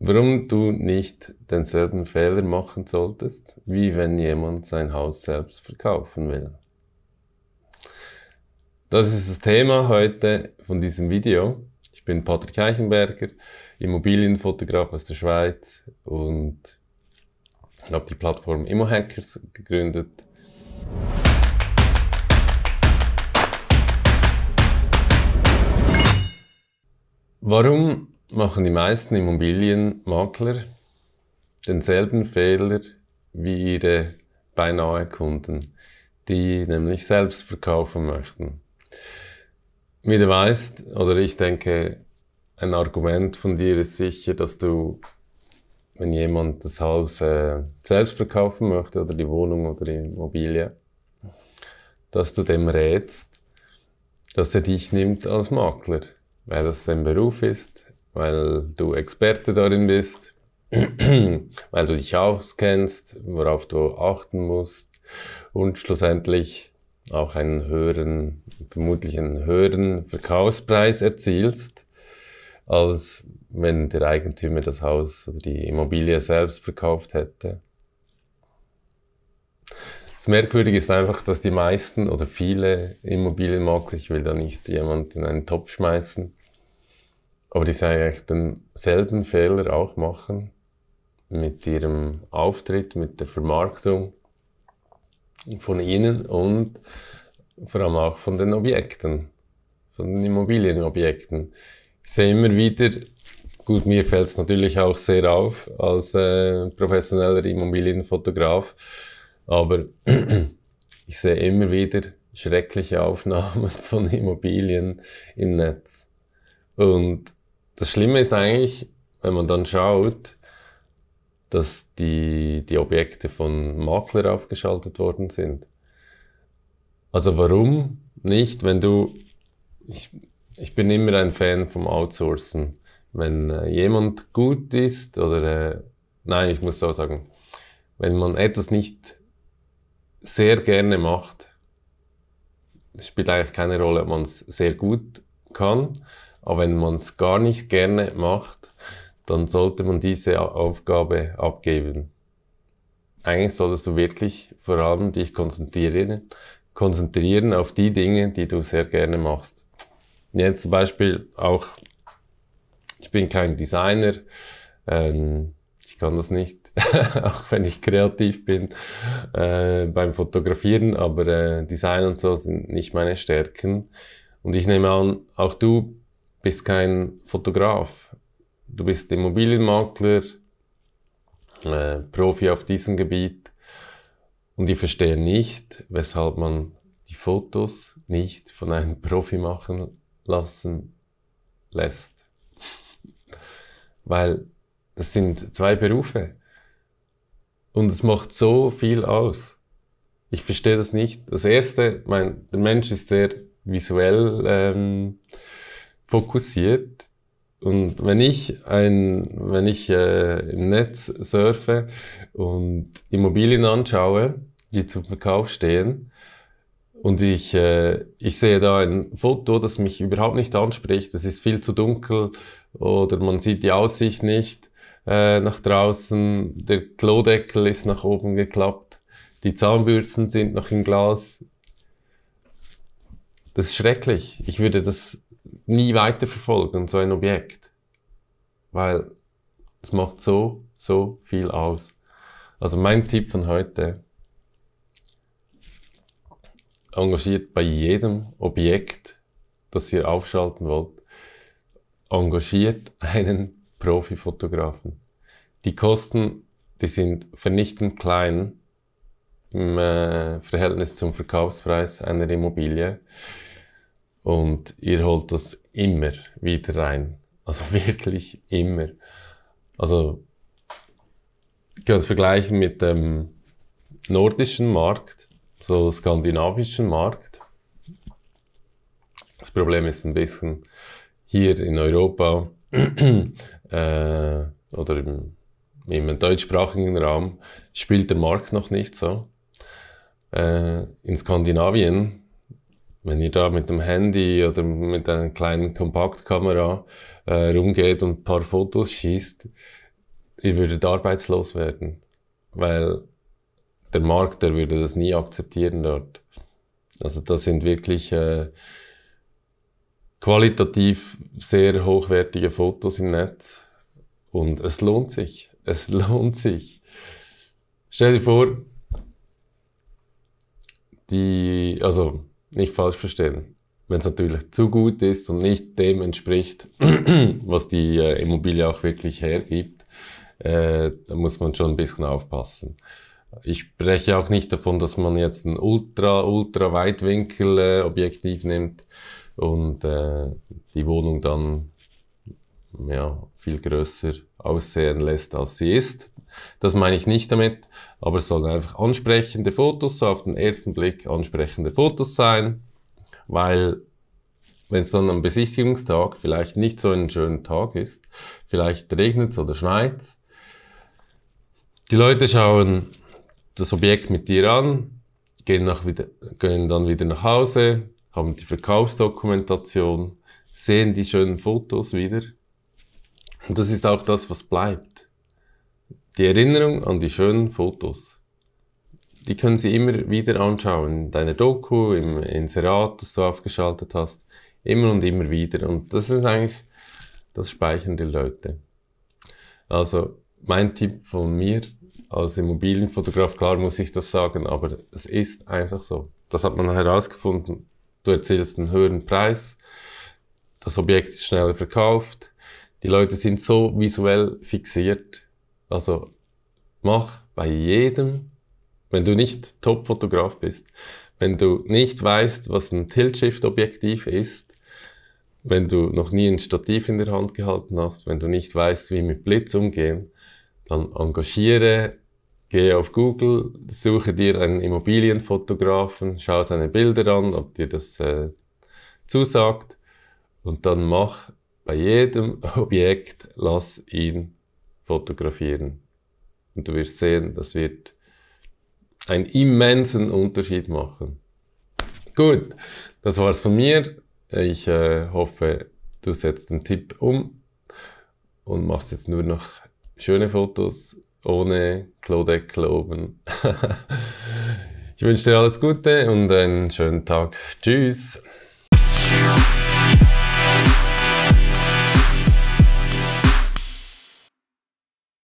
warum du nicht denselben Fehler machen solltest, wie wenn jemand sein Haus selbst verkaufen will. Das ist das Thema heute von diesem Video. Ich bin Patrick Eichenberger, Immobilienfotograf aus der Schweiz und habe die Plattform ImmoHackers gegründet. Warum machen die meisten Immobilienmakler denselben Fehler wie ihre beinahe Kunden, die nämlich selbst verkaufen möchten. Wie du weißt, oder ich denke, ein Argument von dir ist sicher, dass du, wenn jemand das Haus äh, selbst verkaufen möchte oder die Wohnung oder die Immobilie, dass du dem rätst, dass er dich nimmt als Makler, weil das dein Beruf ist, weil du Experte darin bist, weil du dich auskennst, worauf du achten musst und schlussendlich auch einen höheren, vermutlich einen höheren Verkaufspreis erzielst, als wenn der Eigentümer das Haus oder die Immobilie selbst verkauft hätte. Das Merkwürdige ist einfach, dass die meisten oder viele Immobilienmakler, ich will da nicht jemand in einen Topf schmeißen, aber die sagen eigentlich denselben Fehler auch machen mit ihrem Auftritt, mit der Vermarktung von ihnen und vor allem auch von den Objekten, von den Immobilienobjekten. Ich sehe immer wieder, gut, mir fällt es natürlich auch sehr auf als äh, professioneller Immobilienfotograf, aber ich sehe immer wieder schreckliche Aufnahmen von Immobilien im Netz. Und das Schlimme ist eigentlich, wenn man dann schaut, dass die, die Objekte von Makler aufgeschaltet worden sind. Also warum nicht, wenn du, ich, ich bin immer ein Fan vom Outsourcen. Wenn äh, jemand gut ist oder, äh, nein, ich muss so sagen, wenn man etwas nicht sehr gerne macht, spielt eigentlich keine Rolle, ob man es sehr gut kann aber wenn man es gar nicht gerne macht, dann sollte man diese Aufgabe abgeben. Eigentlich solltest du wirklich vor allem dich konzentrieren, konzentrieren auf die Dinge, die du sehr gerne machst. Jetzt zum Beispiel auch, ich bin kein Designer, ähm, ich kann das nicht, auch wenn ich kreativ bin äh, beim Fotografieren, aber äh, Design und so sind nicht meine Stärken. Und ich nehme an, auch du bist kein Fotograf. Du bist Immobilienmakler, äh, Profi auf diesem Gebiet. Und ich verstehe nicht, weshalb man die Fotos nicht von einem Profi machen lassen lässt. Weil das sind zwei Berufe. Und es macht so viel aus. Ich verstehe das nicht. Das erste, mein, der Mensch ist sehr visuell ähm, fokussiert. Und wenn ich ein, wenn ich äh, im Netz surfe und Immobilien anschaue, die zum Verkauf stehen, und ich, äh, ich sehe da ein Foto, das mich überhaupt nicht anspricht, es ist viel zu dunkel oder man sieht die Aussicht nicht äh, nach draußen, der Klodeckel ist nach oben geklappt, die Zahnbürsten sind noch im Glas. Das ist schrecklich. Ich würde das nie weiterverfolgen, so ein Objekt. Weil es macht so, so viel aus. Also mein Tipp von heute, engagiert bei jedem Objekt, das ihr aufschalten wollt, engagiert einen Profifotografen. Die Kosten, die sind vernichtend klein im äh, Verhältnis zum Verkaufspreis einer Immobilie. Und ihr holt das immer wieder rein. Also wirklich immer. Also, ich kann es vergleichen mit dem nordischen Markt, so skandinavischen Markt. Das Problem ist ein bisschen hier in Europa äh, oder im, im deutschsprachigen Raum spielt der Markt noch nicht so. Äh, in Skandinavien wenn ihr da mit dem Handy oder mit einer kleinen Kompaktkamera äh, rumgeht und ein paar Fotos schießt, ihr würdet arbeitslos werden, weil der Markt, der würde das nie akzeptieren dort. Also das sind wirklich äh, qualitativ sehr hochwertige Fotos im Netz und es lohnt sich. Es lohnt sich. Stell dir vor, die, also nicht falsch verstehen, wenn es natürlich zu gut ist und nicht dem entspricht, was die äh, Immobilie auch wirklich hergibt, äh, da muss man schon ein bisschen aufpassen. Ich spreche auch nicht davon, dass man jetzt ein ultra, ultra Weitwinkel äh, Objektiv nimmt und äh, die Wohnung dann ja, viel größer aussehen lässt, als sie ist. Das meine ich nicht damit, aber es sollen einfach ansprechende Fotos, so auf den ersten Blick ansprechende Fotos sein, weil wenn es dann am Besichtigungstag vielleicht nicht so ein schöner Tag ist, vielleicht regnet es oder schneit die Leute schauen das Objekt mit dir an, gehen, nach wieder, gehen dann wieder nach Hause, haben die Verkaufsdokumentation, sehen die schönen Fotos wieder. Und das ist auch das, was bleibt. Die Erinnerung an die schönen Fotos. Die können Sie immer wieder anschauen. In deiner Doku, im Inserat, das du aufgeschaltet hast. Immer und immer wieder. Und das ist eigentlich, das speichern die Leute. Also, mein Tipp von mir, als Immobilienfotograf, klar muss ich das sagen, aber es ist einfach so. Das hat man herausgefunden. Du erzählst einen höheren Preis, das Objekt ist schneller verkauft, die Leute sind so visuell fixiert. Also mach bei jedem, wenn du nicht Top-Fotograf bist, wenn du nicht weißt, was ein Tilt-Shift-Objektiv ist, wenn du noch nie ein Stativ in der Hand gehalten hast, wenn du nicht weißt, wie mit Blitz umgehen, dann engagiere, gehe auf Google, suche dir einen Immobilienfotografen, schau seine Bilder an, ob dir das äh, zusagt und dann mach bei jedem Objekt, lass ihn fotografieren. Und du wirst sehen, das wird einen immensen Unterschied machen. Gut, das war's von mir. Ich äh, hoffe, du setzt den Tipp um und machst jetzt nur noch schöne Fotos ohne Klodeckel oben. ich wünsche dir alles Gute und einen schönen Tag. Tschüss.